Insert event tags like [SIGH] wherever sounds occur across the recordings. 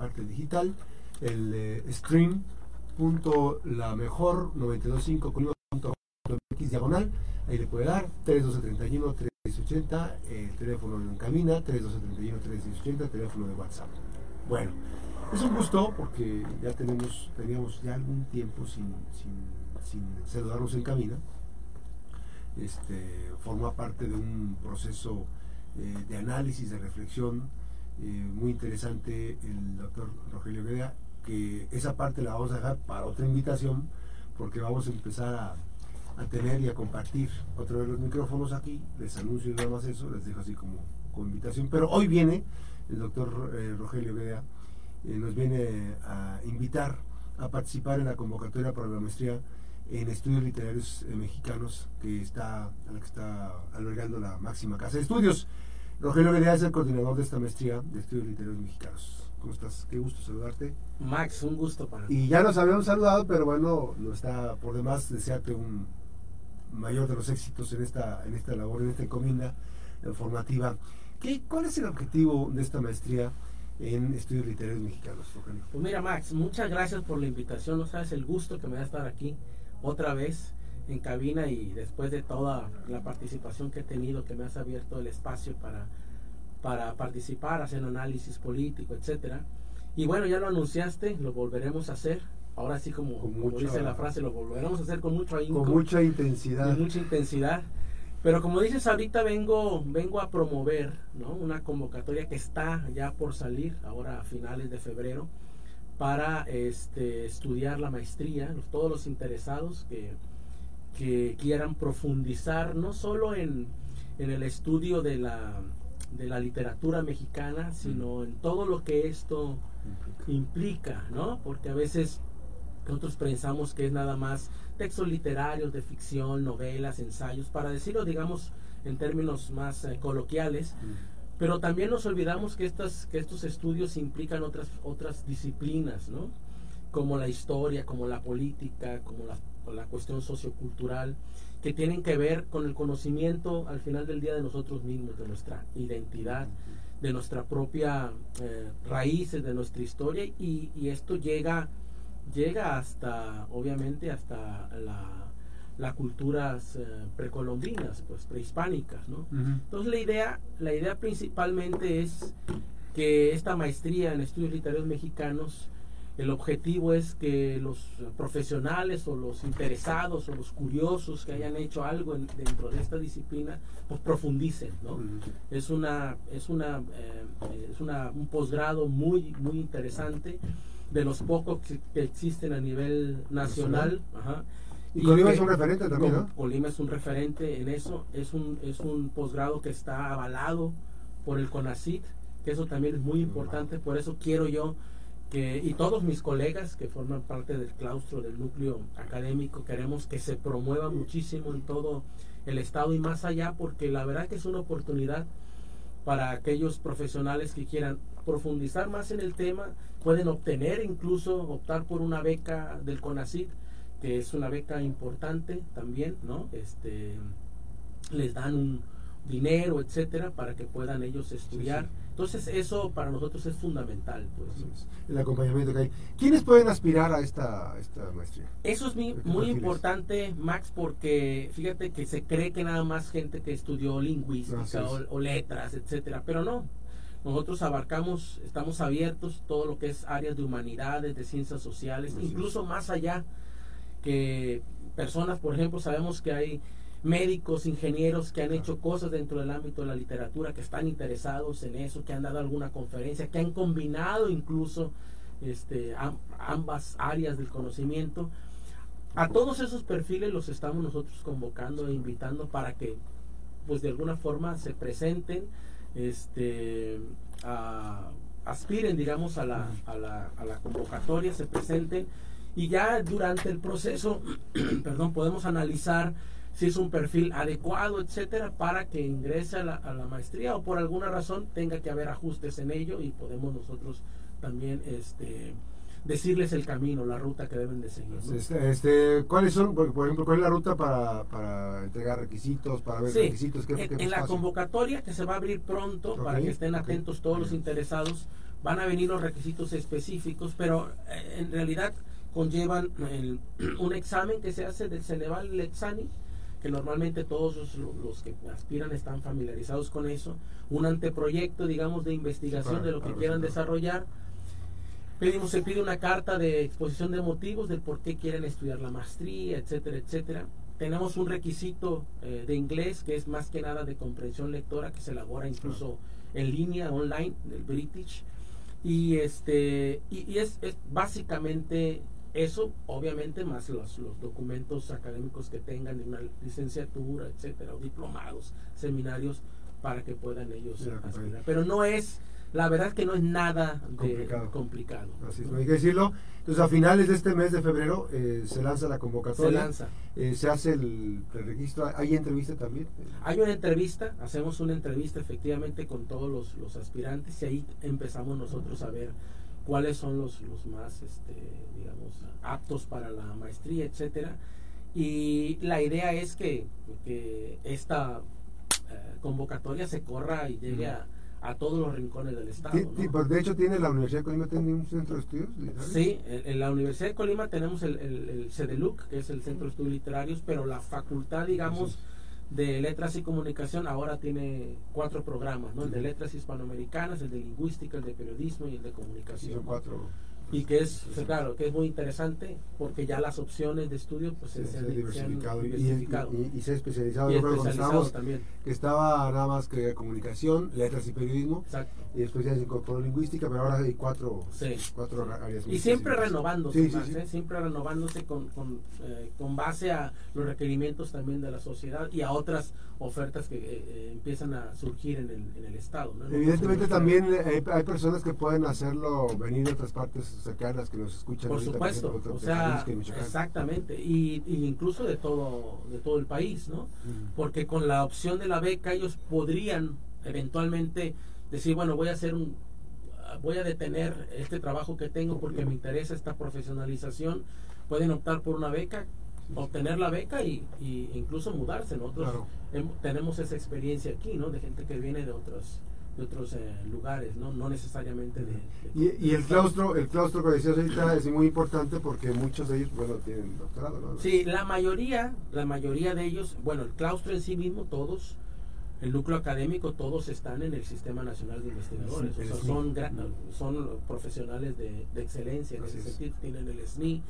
parte digital, el eh, stream punto la mejor 925 x diagonal, ahí le puede dar 3231 380, el teléfono en cabina, 3231 380, teléfono de WhatsApp. Bueno, es un gusto porque ya tenemos, teníamos ya algún tiempo sin, sin, saludarnos en cabina. Este, forma parte de un proceso eh, de análisis, de reflexión muy interesante el doctor Rogelio Guerra, que esa parte la vamos a dejar para otra invitación, porque vamos a empezar a, tener y a compartir otra vez los micrófonos aquí. Les anuncio nada más eso, les dejo así como, como invitación. Pero hoy viene el doctor eh, Rogelio Guerra, nos viene a invitar a participar en la convocatoria para la maestría en estudios literarios mexicanos que está, a la que está albergando la máxima casa de estudios. Rogelio Guerra es el coordinador de esta maestría de estudios literarios mexicanos. ¿Cómo estás? Qué gusto saludarte. Max, un gusto para mí. Y ya nos habíamos saludado, pero bueno, no está por demás desearte un mayor de los éxitos en esta, en esta labor, en esta encomienda eh, formativa. ¿Qué, ¿Cuál es el objetivo de esta maestría en estudios literarios mexicanos, Rogelio? Pues mira, Max, muchas gracias por la invitación. No sabes el gusto que me da estar aquí otra vez en cabina y después de toda la participación que he tenido, que me has abierto el espacio para, para participar, hacer análisis político, etcétera. Y bueno, ya lo anunciaste, lo volveremos a hacer. Ahora sí, como, dice la frase, lo volveremos a hacer con mucho Con mucha intensidad. mucha intensidad. Pero como dices, ahorita vengo, vengo a promover ¿no? una convocatoria que está ya por salir, ahora a finales de febrero, para este, estudiar la maestría, todos los interesados que, que quieran profundizar no solo en, el estudio de la, de la literatura mexicana, sino en todo lo que esto implica, ¿no? Porque a veces nosotros pensamos que es nada más textos literarios de ficción, novelas, ensayos, para decirlo, digamos, en términos más eh, coloquiales, pero también nos olvidamos que, estas, que estos estudios implican otras, otras disciplinas, ¿no? Como la historia, como la política, como la la cuestión sociocultural, que tienen que ver con el conocimiento al final del día de nosotros mismos, de nuestra identidad, de nuestra propia eh, raíces, de nuestra historia, y, esto llega, llega hasta, obviamente, hasta la, las culturas eh, precolombinas, pues prehispánicas, ¿no? Entonces la idea, la idea principalmente es que esta maestría en estudios literarios mexicanos el objetivo es que los profesionales o los interesados o los curiosos que hayan hecho algo dentro de esta disciplina, pues profundicen, ¿no? Es una, es una, eh, es una, un posgrado muy, muy interesante, de los pocos que, existen a nivel nacional. Y, Colima es un referente también, ¿no? Colima es un referente en eso, es un, es un posgrado que está avalado por el CONACIT, que eso también es muy importante, por eso quiero yo y todos mis colegas que forman parte del claustro del núcleo académico queremos que se promueva muchísimo en todo el estado y más allá porque la verdad que es una oportunidad para aquellos profesionales que quieran profundizar más en el tema pueden obtener incluso optar por una beca del CONACYT que es una beca importante también no este les dan un dinero etcétera para que puedan ellos estudiar entonces eso para nosotros es fundamental. Pues. El acompañamiento que hay. ¿Quiénes pueden aspirar a esta, esta maestría? Eso es muy, importante, Max, porque fíjate que se cree que nada más gente que estudió lingüística o, letras, etcétera, pero no. Nosotros abarcamos, estamos abiertos todo lo que es áreas de humanidades, de ciencias sociales, incluso más allá que personas, por ejemplo, sabemos que hay médicos, ingenieros que han hecho cosas dentro del ámbito de la literatura, que están interesados en eso, que han dado alguna conferencia, que han combinado incluso este, ambas áreas del conocimiento. A todos esos perfiles los estamos nosotros convocando e invitando para que, pues de alguna forma, se presenten, este, aspiren, digamos, a la, a, la, a la convocatoria, se presenten. Y ya durante el proceso, [CLEARS THROAT] perdón, podemos analizar si es un perfil adecuado, etcétera, para que ingrese a la, maestría o por alguna razón tenga que haber ajustes en ello y podemos nosotros también este decirles el camino, la ruta que deben de seguir. Este, este, ¿Cuáles son, por, ejemplo, cuál es la ruta para, para entregar requisitos, para ver requisitos? en, la convocatoria que se va a abrir pronto, para que estén atentos todos los interesados, van a venir los requisitos específicos, pero eh, en realidad conllevan [CLEARS THROAT] un examen que se hace del Ceneval Lexani, que normalmente todos los, que aspiran están familiarizados con eso, un anteproyecto, digamos, de investigación de lo que quieran desarrollar. Pedimos, se pide una carta de exposición de motivos del por qué quieren estudiar la maestría, etcétera, etcétera. Tenemos un requisito eh, de inglés que es más que nada de comprensión lectora que se elabora incluso en línea, online, del British. Y, este, y, es, es, básicamente eso, obviamente, más los, los documentos académicos que tengan de una licenciatura, etcétera, o diplomados, seminarios, para que puedan ellos aspirar. Pero no es la verdad es que no es nada complicado. Así es, hay que decirlo. Entonces, a finales de este mes de febrero eh, se lanza la convocatoria. Se lanza. Eh, se hace el, registro. ¿Hay entrevista también? Hay una entrevista, hacemos una entrevista efectivamente con todos los, los aspirantes y ahí empezamos nosotros a ver cuáles son los, los más, este, digamos, aptos para la maestría, etcétera. Y la idea es que, que esta eh, convocatoria se corra y llegue a a todos los rincones del estado. Pues, de hecho, tiene la Universidad de Colima tiene un centro de estudios literarios. Sí, en, la Universidad de Colima tenemos el, el, CEDELUC, que es el Centro de Estudios Literarios, pero la facultad, digamos, de Letras y Comunicación ahora tiene cuatro programas, ¿no? El de Letras Hispanoamericanas, el de Lingüística, el de Periodismo y el de Comunicación. son cuatro y que es claro que es muy interesante porque ya las opciones de estudio pues se, han diversificado, Y, se ha especializado, yo creo también. que estaba nada más que comunicación letras y periodismo Exacto. y después ya se incorporó lingüística pero ahora hay cuatro, cuatro áreas y siempre renovándose ¿eh? siempre renovándose con, con, eh, con, base a los requerimientos también de la sociedad y a otras ofertas que eh, empiezan a surgir en el, en el estado evidentemente también hay, hay personas que pueden hacerlo venir de otras partes cercanas que nos escuchan. Por supuesto, o sea, exactamente, y, incluso de todo, de todo el país, ¿no? Porque con la opción de la beca ellos podrían eventualmente decir, bueno, voy a hacer un, voy a detener este trabajo que tengo porque me interesa esta profesionalización, pueden optar por una beca, obtener la beca y, incluso mudarse. Nosotros tenemos esa experiencia aquí, ¿no? De gente que viene de otros de otros eh, lugares, ¿no? no necesariamente de... y, el claustro, el claustro que decías ahorita es muy importante porque muchos de ellos, bueno, tienen doctorado, ¿no? Sí, la mayoría, la mayoría de ellos, bueno, el claustro en sí mismo, todos, el núcleo académico, todos están en el Sistema Nacional de Investigadores, o sea, son, son profesionales de, excelencia en ese sentido, tienen el SNI,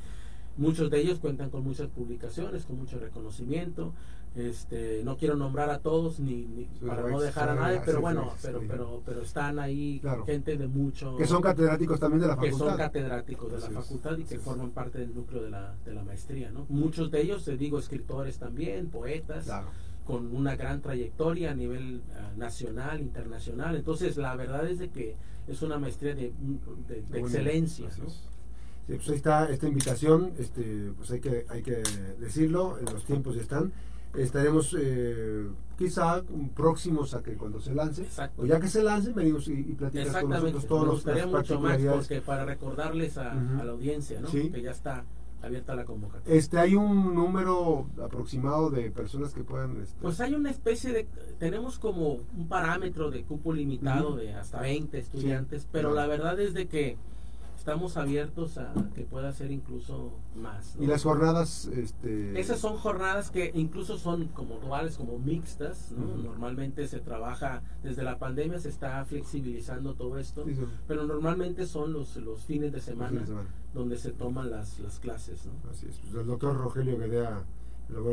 muchos de ellos cuentan con muchas publicaciones, con mucho reconocimiento, este, no quiero nombrar a todos ni, para no dejar a nadie, pero bueno, pero, pero, pero están ahí gente de mucho... Que son catedráticos también de la facultad. Que son catedráticos de la facultad y que forman parte del núcleo de la, de la maestría, ¿no? Muchos de ellos, te digo, escritores también, poetas, con una gran trayectoria a nivel ah, nacional, internacional. Entonces, la verdad es de que es una maestría de, de, excelencia, pues ahí está esta invitación, este, pues hay que, hay que decirlo, los tiempos están. Estaremos eh, quizá próximos a que cuando se lance, o ya que se lance, venimos y, y platicas con nosotros todos los mucho más porque para recordarles a, la audiencia ¿no? que ya está abierta la convocatoria. Este, ¿Hay un número aproximado de personas que puedan...? Este... Pues hay una especie de... Tenemos como un parámetro de cupo limitado de hasta 20 estudiantes, pero la verdad es de que estamos abiertos a que pueda ser incluso más. ¿Y las jornadas? Este... Esas son jornadas que incluso son como duales, como mixtas. Normalmente se trabaja, desde la pandemia se está flexibilizando todo esto, pero normalmente son los, los fines de semana, donde se toman las, las clases. Así es. Pues el doctor Rogelio Gadea,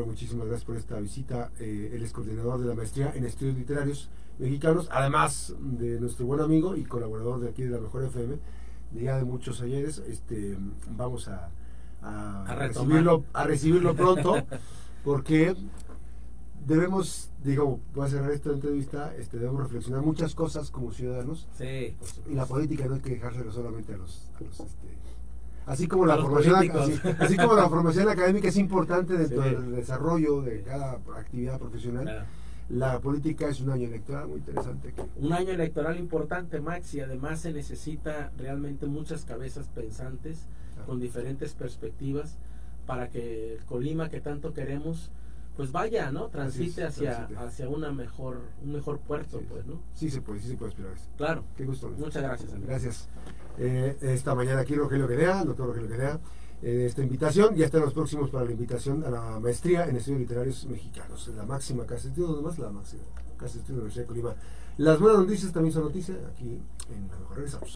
muchísimas gracias por esta visita. Eh, él es coordinador de la maestría en estudios literarios mexicanos, además de nuestro buen amigo y colaborador de aquí de la Mejor FM día de muchos ayeres, este, vamos a, a, recibirlo, a recibirlo pronto, [LAUGHS] porque debemos, digo, voy a cerrar esta entrevista, este, debemos reflexionar muchas cosas como ciudadanos. Sí, y la política no hay que dejárselo solamente a los, este, así como la formación así, como la formación académica es importante dentro del desarrollo de cada actividad profesional la política es un año electoral muy interesante. Un año electoral importante, Max, y además se necesita realmente muchas cabezas pensantes con diferentes perspectivas para que el Colima que tanto queremos pues vaya, ¿no? Transite es, hacia, transite. hacia una mejor, un mejor puerto, pues, ¿no? Sí se puede, sí se puede aspirar. Claro. Qué gusto. Muchas gracias, Andrés. Gracias. Eh, esta mañana aquí Rogelio Guedea, doctor Rogelio Guedea, eh, esta invitación. Ya están los próximos para la invitación a la maestría en estudios literarios mexicanos. La máxima casa de estudios, más la máxima casa de estudios de la Universidad de Colima. Las buenas noticias también son noticias aquí en la mejor regresamos.